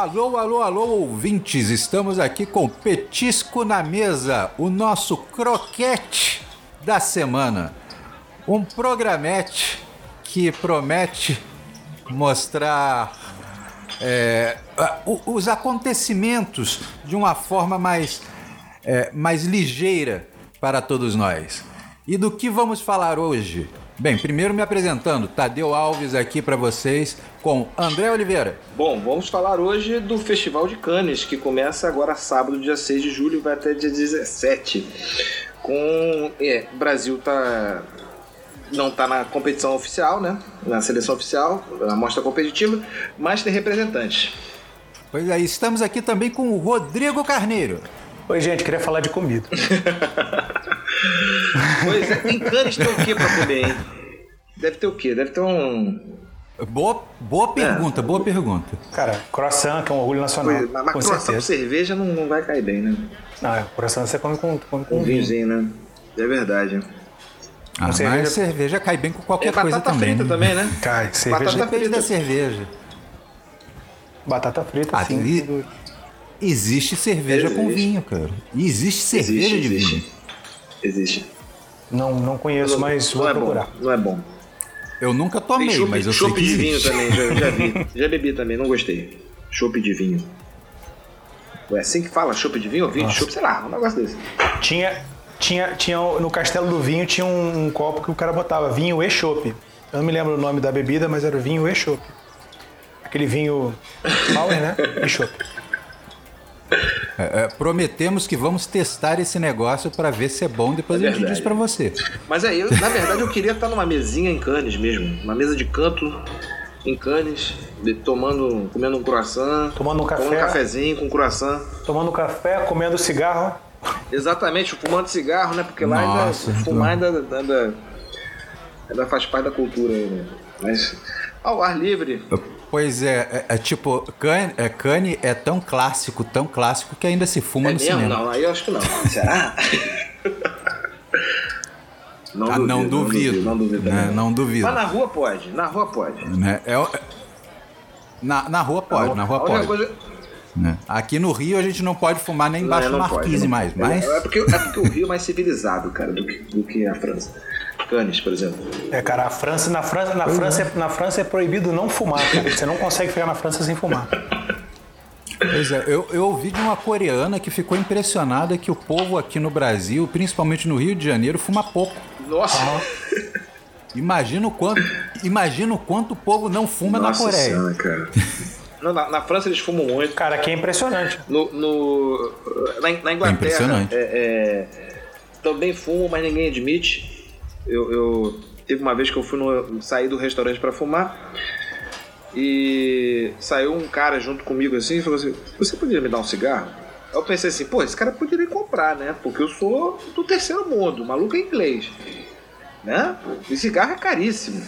Alô, alô, alô, ouvintes! Estamos aqui com Petisco na Mesa, o nosso croquete da semana. Um programete que promete mostrar é, os acontecimentos de uma forma mais, é, mais ligeira para todos nós. E do que vamos falar hoje? Bem, primeiro me apresentando, Tadeu Alves aqui para vocês com André Oliveira. Bom, vamos falar hoje do Festival de Cannes, que começa agora sábado, dia 6 de julho, e vai até dia 17. Com. É, o Brasil tá. Não tá na competição oficial, né? Na seleção oficial, na mostra competitiva, mas tem representantes. Pois é, estamos aqui também com o Rodrigo Carneiro. Oi, gente, queria falar de comida. pois é, em Cannes tem o que pra comer, hein? Deve ter o quê? Deve ter um. Boa, boa pergunta, é. boa pergunta. Cara, croissant, que é um orgulho nacional. Pois, mas, mas com croissant com cerveja não, não vai cair bem, né? Não, é, croissant você come com, come com um vinhozinho, né? É verdade. Ah, mas cerveja... cerveja cai bem com qualquer é, coisa também. Batata frita né? também, né? Cai, cerveja. Batata Depende frita. da cerveja. Batata frita, ah, sim. Existe cerveja existe. com vinho, cara. E existe cerveja existe, de existe. vinho. Existe. Não, não conheço, não, mas não vou é procurar. Bom, não é bom. Eu nunca tomei, chope, mas eu sei que de vinho também, já, já vi. já bebi também, não gostei. Chope de vinho. É assim que fala, chope de vinho ou vinho de chope, sei lá, um negócio desse. Tinha, tinha, tinha no Castelo do Vinho tinha um, um copo que o cara botava vinho e chope. Eu não me lembro o nome da bebida, mas era vinho e chope. Aquele vinho power, né? E chope. É, é, prometemos que vamos testar esse negócio para ver se é bom, depois é a gente diz para você. Mas aí, na verdade, eu queria estar numa mesinha em Cannes mesmo, uma mesa de canto em Cannes, tomando, comendo um croissant, tomando um café, tomando um cafezinho com croissant, tomando café, comendo cigarro. Exatamente, fumando cigarro, né? Porque lá Nossa, ainda, fumar ainda, ainda, ainda, faz parte da cultura, né? Mas ao ar livre. Pois é, é, é tipo, Cane é, é tão clássico, tão clássico que ainda se fuma é no mesmo? cinema. Não, aí eu acho que não. Será? Não, ah, duvido, não duvido. Não duvido. Né? Não duvido. Mas na rua pode. Na rua pode. Né? É, na, na rua pode, na rua pode. Coisa... Né? Aqui no Rio a gente não pode fumar nem embaixo do marquise mais. Mas... É, porque, é porque o Rio é mais civilizado, cara, do que, do que a França. Cannes, por exemplo. É, cara, a França, na França, na França, é. na França é proibido não fumar, cara. Você não consegue ficar na França sem fumar. Pois é, eu, eu ouvi de uma coreana que ficou impressionada que o povo aqui no Brasil, principalmente no Rio de Janeiro, fuma pouco. Nossa! Ah. Imagina o quanto, imagina o quanto o povo não fuma Nossa na Coreia. Senhora, cara. Na, na, França eles fumam muito. Cara, aqui é impressionante. No, no na, na, Inglaterra é impressionante. É, é, também fumam, mas ninguém admite. Eu, eu teve uma vez que eu fui no, sair do restaurante para fumar e saiu um cara junto comigo assim e falou assim: Você poderia me dar um cigarro? Eu pensei assim: Pô, esse cara poderia comprar, né? Porque eu sou do terceiro mundo, maluco é inglês, né? E cigarro é caríssimo.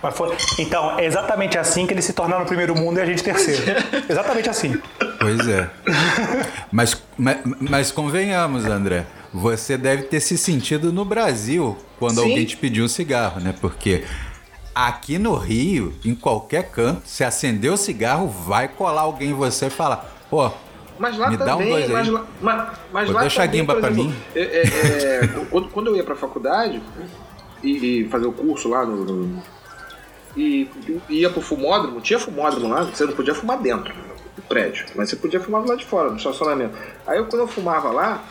Mas foi... Então, é exatamente assim que eles se tornaram o primeiro mundo e a gente terceiro. exatamente assim. Pois é. mas, mas, mas convenhamos, André você deve ter se sentido no Brasil quando Sim. alguém te pediu um cigarro, né? Porque aqui no Rio, em qualquer canto, se acender o cigarro, vai colar alguém em você e falar, pô, mas lá me também, dá um dois. Mas, lá, mas, mas lá deixa também, a guimba pra mim. É, é, é, quando, quando eu ia pra faculdade e, e fazer o curso lá no, no e, e ia pro fumódromo, tinha fumódromo lá, você não podia fumar dentro do prédio, mas você podia fumar lá de fora, no estacionamento. Aí eu, quando eu fumava lá,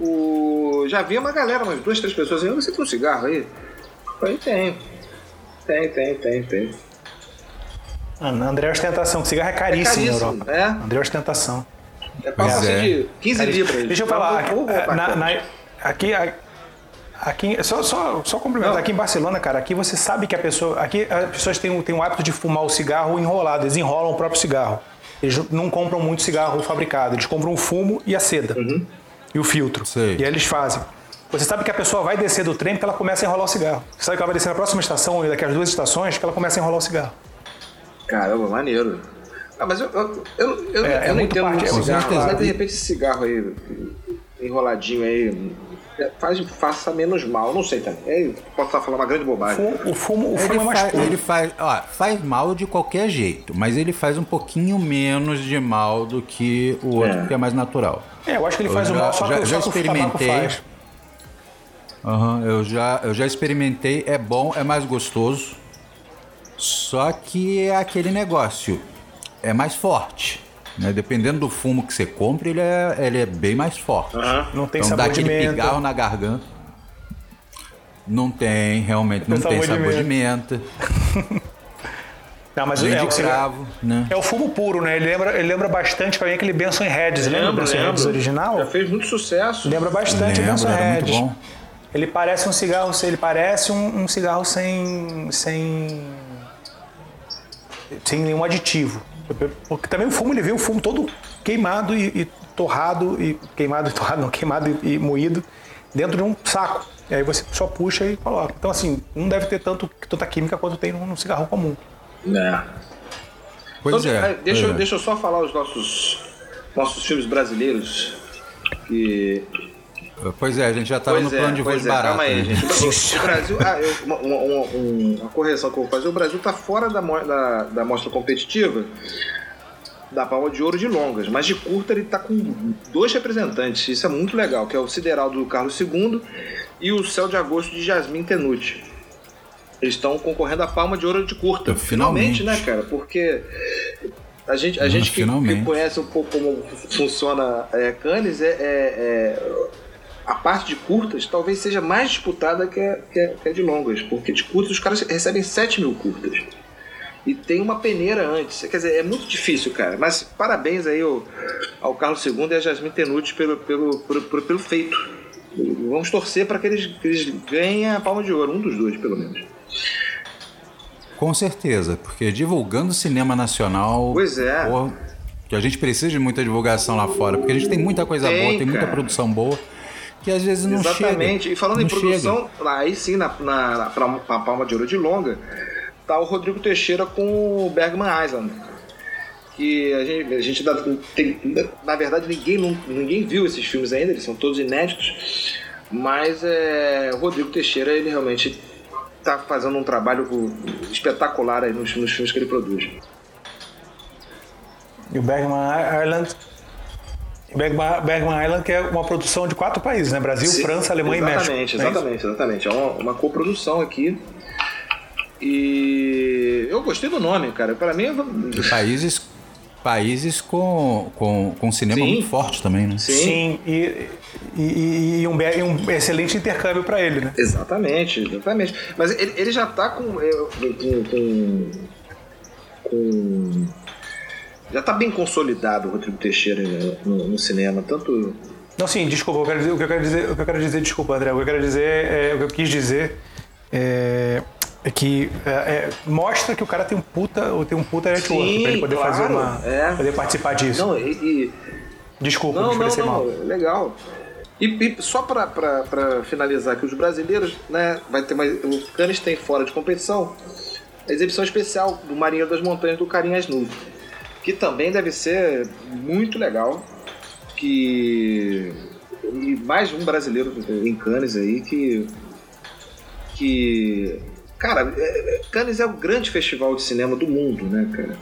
o... já havia uma galera, umas duas, três pessoas assim, você tem um cigarro aí? Eu falei, tem. Tem, tem, tem, tem. André é ostentação, cigarro é caríssimo, é caríssimo na Europa. É? André ostentação. É papo é. de 15 caríssimo. libras. Deixa eu falar, na, na, aqui, aqui, só, só, só complementar, aqui em Barcelona, cara, aqui você sabe que a pessoa, aqui as pessoas têm, têm o hábito de fumar o cigarro enrolado, eles enrolam o próprio cigarro. Eles não compram muito cigarro fabricado, eles compram o fumo e a seda. Uhum e o filtro. Sei. E aí eles fazem. Você sabe que a pessoa vai descer do trem porque ela começa a enrolar o cigarro. Você sabe que ela vai descer na próxima estação, ou daqui às duas estações, que ela começa a enrolar o cigarro. Caramba, maneiro. Ah, mas eu, eu, eu, eu, é, eu é não entendo parte, muito é cigarro, mas de repente esse cigarro aí, enroladinho aí, faz, faça menos mal. Não sei também. É, posso estar falando uma grande bobagem. O fumo, o fumo ele é mais faz, Ele faz, ó, faz mal de qualquer jeito, mas ele faz um pouquinho menos de mal do que o outro, é. que é mais natural. É, eu acho que ele faz o mal, só já, que, já só experimentei. Uhum, eu já eu já experimentei, é bom, é mais gostoso. Só que é aquele negócio, é mais forte. Né? Dependendo do fumo que você compra, ele é, ele é bem mais forte. Uhum. Não tem então, sabor dá aquele de menta. pigarro na garganta. Não tem, realmente, não, não tem sabor de menta. De menta. Não, mas é, o cravo, né? é o fumo puro, né? Ele lembra, ele lembra bastante pra mim aquele Benson Heads. Lembra o Benson Heads original? Já fez muito sucesso. Lembra bastante o Benson Heads. Ele parece um cigarro, ele parece um, um cigarro sem, sem, sem nenhum aditivo. Porque também o fumo, ele vê o fumo todo queimado e, e torrado, e queimado e torrado, não, queimado e, e, moído dentro de um saco. E aí você só puxa e coloca. Então, assim, não deve ter tanto, tanta química quanto tem num, cigarro comum. É. Pois então, é. Deixa, pois é. deixa eu só falar os nossos, nossos filmes brasileiros que Pois é, a gente já estava no é, plano de voz é, barato. Calma aí, né? gente. O Brasil, ah, eu, uma, uma, uma, correção que eu vou fazer: o Brasil está fora da, da, da mostra competitiva da palma de ouro de longas, mas de curta ele está com dois representantes. Isso é muito legal, que é o Sideral do Carlos II e o Céu de Agosto de Jasmine Tenuti. Eles estão concorrendo à palma de ouro de curta. Finalmente, finalmente né, cara? Porque a gente, a gente que, que, conhece um pouco como funciona é, Cannes é, é, é a parte de curtas talvez seja mais disputada que a, que a, que a de longas, porque de curtas os caras recebem 7 mil curtas. E tem uma peneira antes. Quer dizer, é muito difícil, cara. Mas parabéns aí ao, ao Carlos II e a Jasmine Tenuti pelo, pelo, pelo, pelo feito. Vamos torcer para que eles, que eles ganhem a palma de ouro, um dos dois, pelo menos. Com certeza, porque divulgando cinema nacional. Pois é. Porra, que a gente precisa de muita divulgação lá fora, porque a gente tem muita coisa tem, boa, tem cara. muita produção boa que às vezes não Exatamente. chega. Exatamente. E falando em produção, chega. aí sim, na, na, na, na, Palma de Ouro de Longa, tá o Rodrigo Teixeira com o Bergman Island. Que a gente, a gente dá, tem, na verdade ninguém, ninguém viu esses filmes ainda, eles são todos inéditos. Mas é, o Rodrigo Teixeira, ele realmente está fazendo um trabalho espetacular aí nos, nos filmes que ele produz. E o Bergman Island Bergman, Bergman Island, que é uma produção de quatro países, né? Brasil, Sim, França, Alemanha e México. Exatamente, exatamente, é exatamente. É uma, uma coprodução aqui. E eu gostei do nome, cara. Para mim. De países, países com, com, com cinema Sim. muito forte também, né? Sim, Sim. E, e, e, um, e um excelente intercâmbio para ele, né? Exatamente, exatamente. Mas ele, ele já tá com, com, com, com já está bem consolidado o Rodrigo Teixeira né, no, no, cinema, tanto. Não, sim, desculpa, eu dizer, o que eu quero dizer, o que eu quero dizer, desculpa, André, o que eu quero dizer, é, o que eu quis dizer é, é que é, é, mostra que o cara tem um puta, tem um puta network para ele poder claro, fazer uma, é. poder participar disso. Não, e, e... desculpa, não, me não, não, mal. legal. E, e só para finalizar que os brasileiros, né, vai ter mais, o Cannes tem fora de competição a exibição especial do Marinho das Montanhas do Carinhas Nuvens que também deve ser muito legal. Que e mais um brasileiro em Cannes aí que que cara, é, é, Cannes é o grande festival de cinema do mundo, né, cara?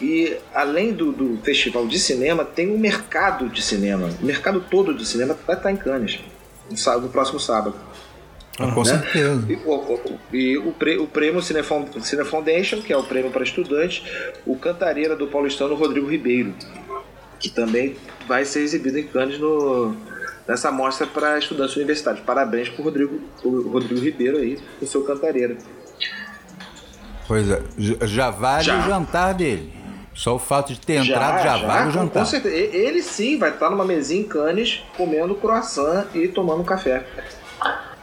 E além do, do festival de cinema, tem um mercado de cinema. O mercado todo de cinema vai estar em Cannes no, no próximo sábado. Ah, com né? certeza. E, o, e o, o prêmio Cine Foundation, que é o prêmio para estudantes, o Cantareira do paulistano Rodrigo Ribeiro, que também vai ser exibido em Cannes no, nessa mostra para estudantes universitários. Parabéns para o Rodrigo, Rodrigo Ribeiro aí, com seu Cantareira. Pois é, já vale já. o jantar dele. Só o fato de ter entrado já, já vale o jantar. Com certeza. Ele sim vai estar numa mesinha em Cannes comendo croissant e tomando café.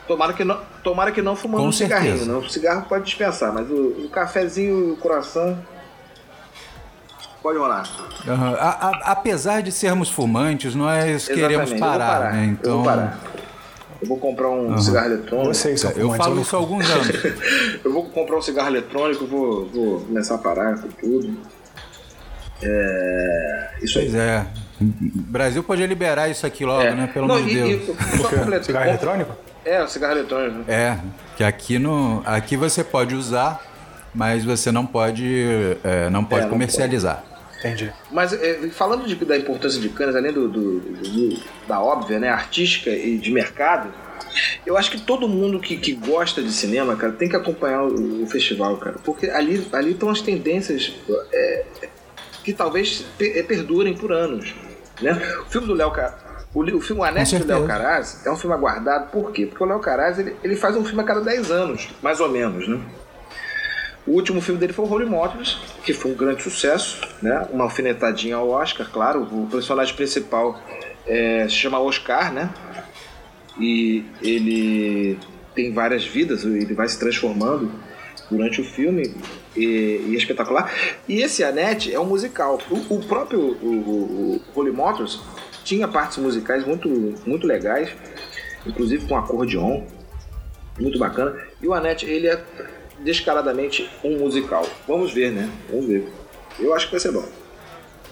Tomara que não, tomara que não fumando Com um cigarrinho. Não. O cigarro pode dispensar, mas o, o cafezinho e o coração pode rolar. Uhum. A, a, apesar de sermos fumantes, nós Exatamente. queremos parar, parar, né? Então... Eu vou parar. Eu vou comprar um uhum. cigarro eletrônico. Vocês são Eu falo isso há alguns anos. eu vou comprar um cigarro eletrônico, vou, vou começar a parar com tudo. É... Isso pois aí. é. O Brasil podia liberar isso aqui logo, é. né? Pelo amor de Deus. E, só completo, cigarro eletrônico? É, o cigarro eletrônico. É, que aqui, no, aqui você pode usar, mas você não pode, é, não pode é, comercializar. Não pode. Entendi. Mas é, falando de, da importância de canas, além do, do, do, da óbvia, né, artística e de mercado, eu acho que todo mundo que, que gosta de cinema, cara, tem que acompanhar o, o festival, cara. Porque ali, ali estão as tendências é, que talvez é, perdurem por anos. Né? O filme do Léo o, o filme O Anete do Léo Caraz é um filme aguardado, por quê? Porque o Léo Caraz ele, ele faz um filme a cada 10 anos, mais ou menos, né? O último filme dele foi o Holy Motors, que foi um grande sucesso, né? Uma alfinetadinha ao Oscar, claro. O personagem principal é, se chama Oscar, né? E ele tem várias vidas, ele vai se transformando durante o filme e, e espetacular. E esse Annette é um musical. O, o próprio o, o, o Holy Motors tinha partes musicais muito, muito legais, inclusive com acordeon, muito bacana. E o Annette, ele é descaradamente um musical. Vamos ver, né? Vamos ver. Eu acho que vai ser bom.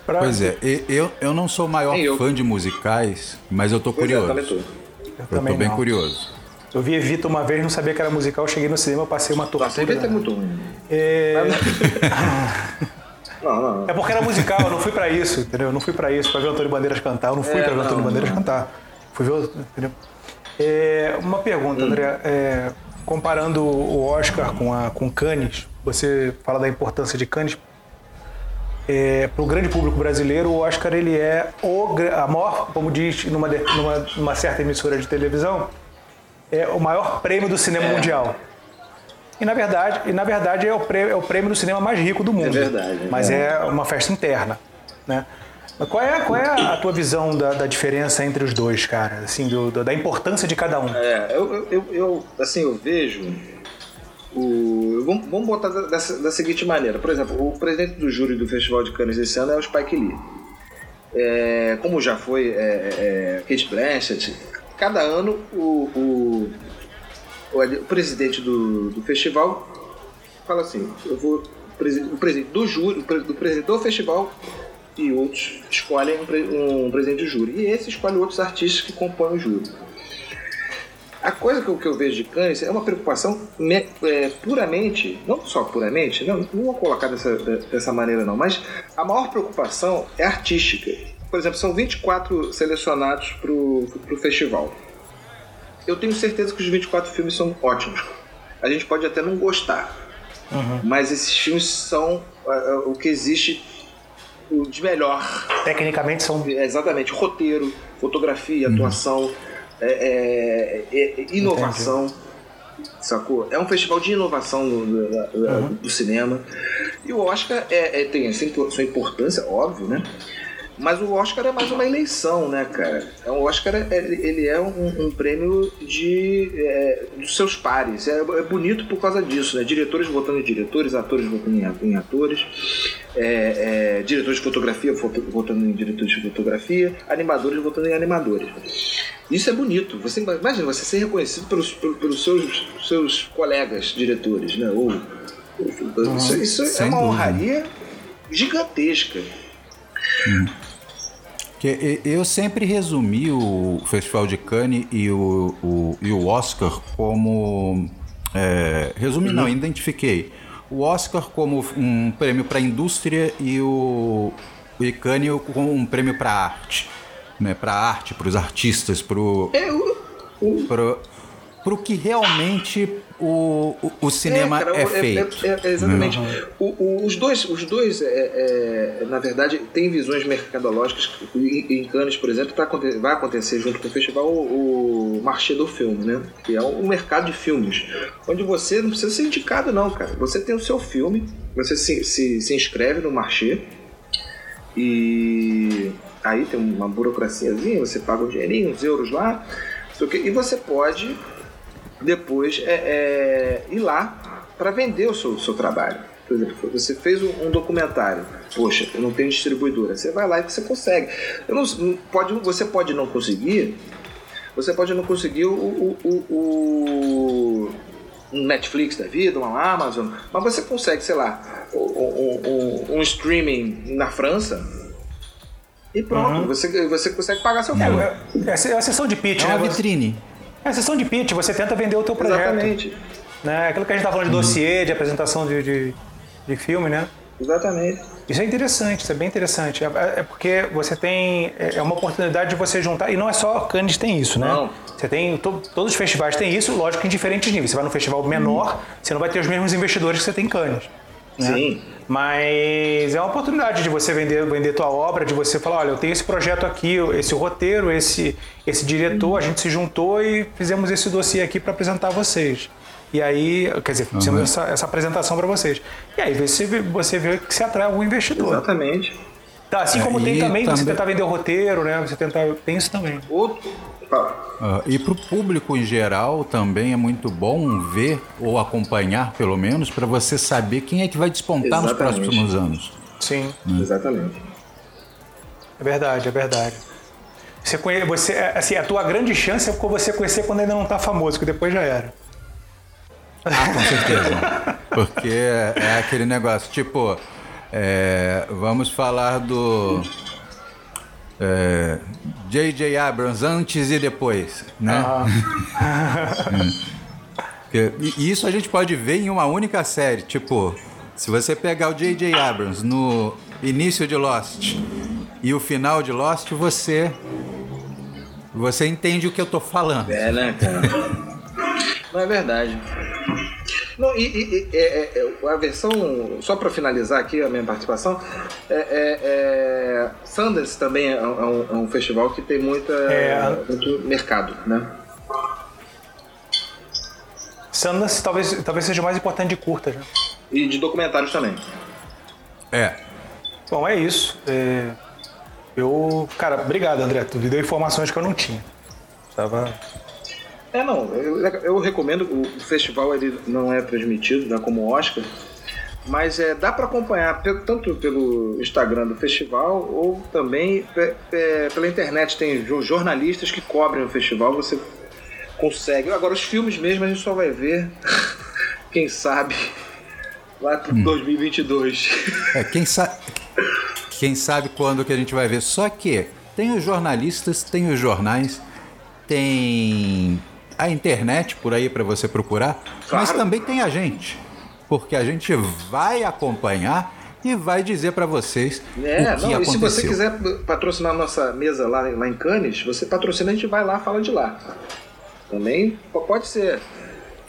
Pra... Pois é, eu, eu não sou o maior fã de musicais, mas eu tô pois é, curioso. É, eu, eu tô bem não. curioso. Eu vi Evita uma vez, não sabia que era musical, cheguei no cinema, passei uma tortura. Nossa, Evita é muito ruim. É... não, não, não. É porque era musical, eu não fui pra isso, entendeu? Eu não fui pra isso, pra ver o Antônio Bandeiras cantar. Eu não fui é, pra ver o Antônio Bandeiras cantar. Fui ver, entendeu? É, uma pergunta, hum. André. É, comparando o Oscar com, a, com Cannes, você fala da importância de Cannes. É, para o grande público brasileiro, o Oscar ele é o, a maior, como diz numa, numa, numa certa emissora de televisão, é o maior prêmio do cinema é. mundial. E na verdade, e na verdade é, o prêmio, é o prêmio do cinema mais rico do mundo. É verdade. Mas é, é uma festa interna, né? Qual é, qual é a tua visão da, da diferença entre os dois, cara? Assim, do, da importância de cada um? É, eu, eu, eu assim, eu vejo o, vamos, vamos botar dessa, da seguinte maneira. Por exemplo, o presidente do júri do Festival de Cannes esse ano é o Spike Lee. É, como já foi é, é, Kate Blanchett, cada ano o, o, o, presidente do, do festival fala assim: eu vou o presidente do júri, do presidente do festival e outros escolhem um, um presidente de júri. E esse escolhe outros artistas que compõem o júri. A coisa que eu, que eu vejo de Cannes é uma preocupação me, é, puramente, não só puramente, não, não vou colocar dessa, dessa maneira não, mas a maior preocupação é artística. Por exemplo, são 24 selecionados para o festival. Eu tenho certeza que os 24 filmes são ótimos. A gente pode até não gostar, uhum. mas esses filmes são uh, uh, o que existe de melhor. Tecnicamente são. Exatamente, roteiro, fotografia, uhum. atuação, é, é, é, inovação. Entendi. Sacou? É um festival de inovação do, do, do, uhum. do cinema. E o Oscar é, é tem a sua importância, óbvio, né? Mas o Oscar é mais uma eleição, né, cara? É, o Oscar é, ele é um, um prêmio de é, dos seus pares. É, é, bonito por causa disso, né? Diretores votando em diretores, atores votando em, atores, é, é, diretores de fotografia votando em diretores de fotografia, animadores votando em animadores. Isso é bonito. Você imagina você ser reconhecido pelos, pelos seus, seus colegas diretores, né? Ou, ou isso, isso é uma honraria gigantesca. Hum. Que eu sempre resumi o Festival de Cannes e o, o, e o Oscar como. É, resumi, uhum. não, identifiquei. O Oscar como um prêmio para a indústria e o, o Cannes como um prêmio para a arte. Né, para a arte, para os artistas, para o. Para o que realmente o, o, o cinema é, cara, é, é feito. É, é exatamente. Uhum. O, os dois, os dois é, na verdade, têm visões mercadológicas. Em Cannes, por exemplo, tá, vai acontecer junto com o festival o, o Marché do Filme, né? que é um mercado de filmes, onde você não precisa ser indicado, não, cara. Você tem o seu filme, você se, se, se inscreve no Marché e aí tem uma burocraciazinha, você paga um dinheirinho, uns euros lá, e você pode depois é, é, ir lá para vender o seu, seu trabalho. Por exemplo, você fez um, documentário, poxa, eu não tenho distribuidora, você vai lá e você consegue. Não, pode, você pode não conseguir, você pode não conseguir o, o, o, o um Netflix da vida, uma Amazon, mas você consegue, sei lá, um, um, um streaming na França E pronto, uhum. você, você consegue pagar seu filme. É, é, é a sessão de pitch, é né? uma vitrine. É a sessão de pitch, você tenta vender o teu projeto. Exatamente. Né? Aquilo que a gente está falando de uhum. dossiê, de apresentação de, de, de filme, né? Exatamente. Isso é interessante, isso é bem interessante. É, é porque você tem. É, é uma oportunidade de você juntar. E não é só Cannes tem isso, né? Não. Você tem. To, todos os festivais têm isso, lógico, em diferentes níveis. Você vai num festival menor, hum. você não vai ter os mesmos investidores que você tem em Cannes. Né? Sim. Mas é uma oportunidade de você vender, vender tua obra, de você falar, olha, eu tenho esse projeto aqui, esse roteiro, esse, esse diretor, a gente se juntou e fizemos esse dossiê aqui para apresentar a vocês. E aí, quer dizer, fizemos uhum. essa, essa, apresentação para vocês. E aí você, você vê que se atrai algum investidor. Exatamente. Tá, assim como tem também, também, você tentar vender o roteiro, né? Você tentar. Tem isso também. Outro. Uh, e para o público em geral também é muito bom ver ou acompanhar, pelo menos, para você saber quem é que vai despontar Exatamente. nos próximos anos. Sim. Hum. Exatamente. É verdade, é verdade. Você, conhe... você, assim, a tua grande chance é você conhecer quando ainda não está famoso, que depois já era. Ah, com certeza. Porque é aquele negócio, tipo, é, vamos falar do J.J. É, Abrams antes e depois, né? e isso a gente pode ver em uma única série, tipo, se você pegar o J.J. Abrams no início de Lost e o final de Lost, você você entende o que eu tô falando. É, né, cara? Não é verdade. Não, e, e, e é, é, a versão, só para finalizar aqui a minha participação, é, é, é Sundance também é um, é um, festival que tem muita, muito mercado, né? Sundance talvez, talvez seja o mais importante de curtas, né? E de documentários também. É. Bom, é isso. É... Eu. Cara, obrigado, André. Tu me deu informações que eu não tinha. Tava é, não, eu, eu recomendo, o festival ele não é transmitido, né, como o Oscar, mas é, dá para acompanhar tanto pelo Instagram do festival ou também pela internet. Tem jornalistas que cobrem o festival, você consegue. Agora, os filmes mesmo a gente só vai ver, quem sabe, lá para hum. 2022. É, quem, sa quem sabe quando que a gente vai ver. Só que tem os jornalistas, tem os jornais, tem a internet por aí para você procurar, claro. mas também tem a gente, porque a gente vai acompanhar e vai dizer para vocês é, o que não, aconteceu. E se você quiser patrocinar nossa mesa lá, lá em Cannes, você patrocina, a gente vai lá, fala de lá. Também pode ser.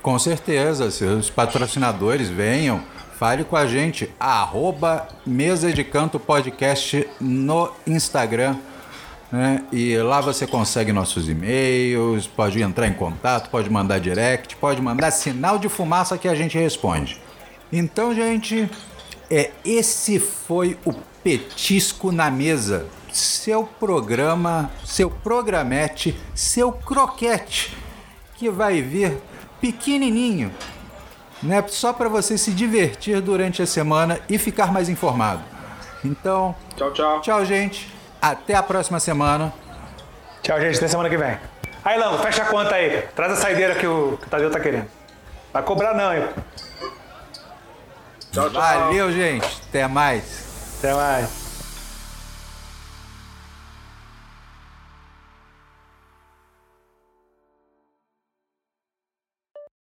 Com certeza, se os patrocinadores venham, fale com a gente, arroba Mesa de Canto Podcast no Instagram né? E lá você consegue nossos e-mails, pode entrar em contato, pode mandar direct, pode mandar sinal de fumaça que a gente responde. Então, gente, é esse foi o Petisco na Mesa, seu programa, seu programete, seu croquete, que vai vir pequenininho, né? Só para você se divertir durante a semana e ficar mais informado. Então, tchau, tchau. Tchau, gente. Até a próxima semana. Tchau, gente. Até semana que vem. Aí, Lango, fecha a conta aí. Traz a saideira que o, que o Tadeu tá querendo. Vai cobrar não, hein? Tchau, tchau. Valeu, gente. Até mais. Até mais.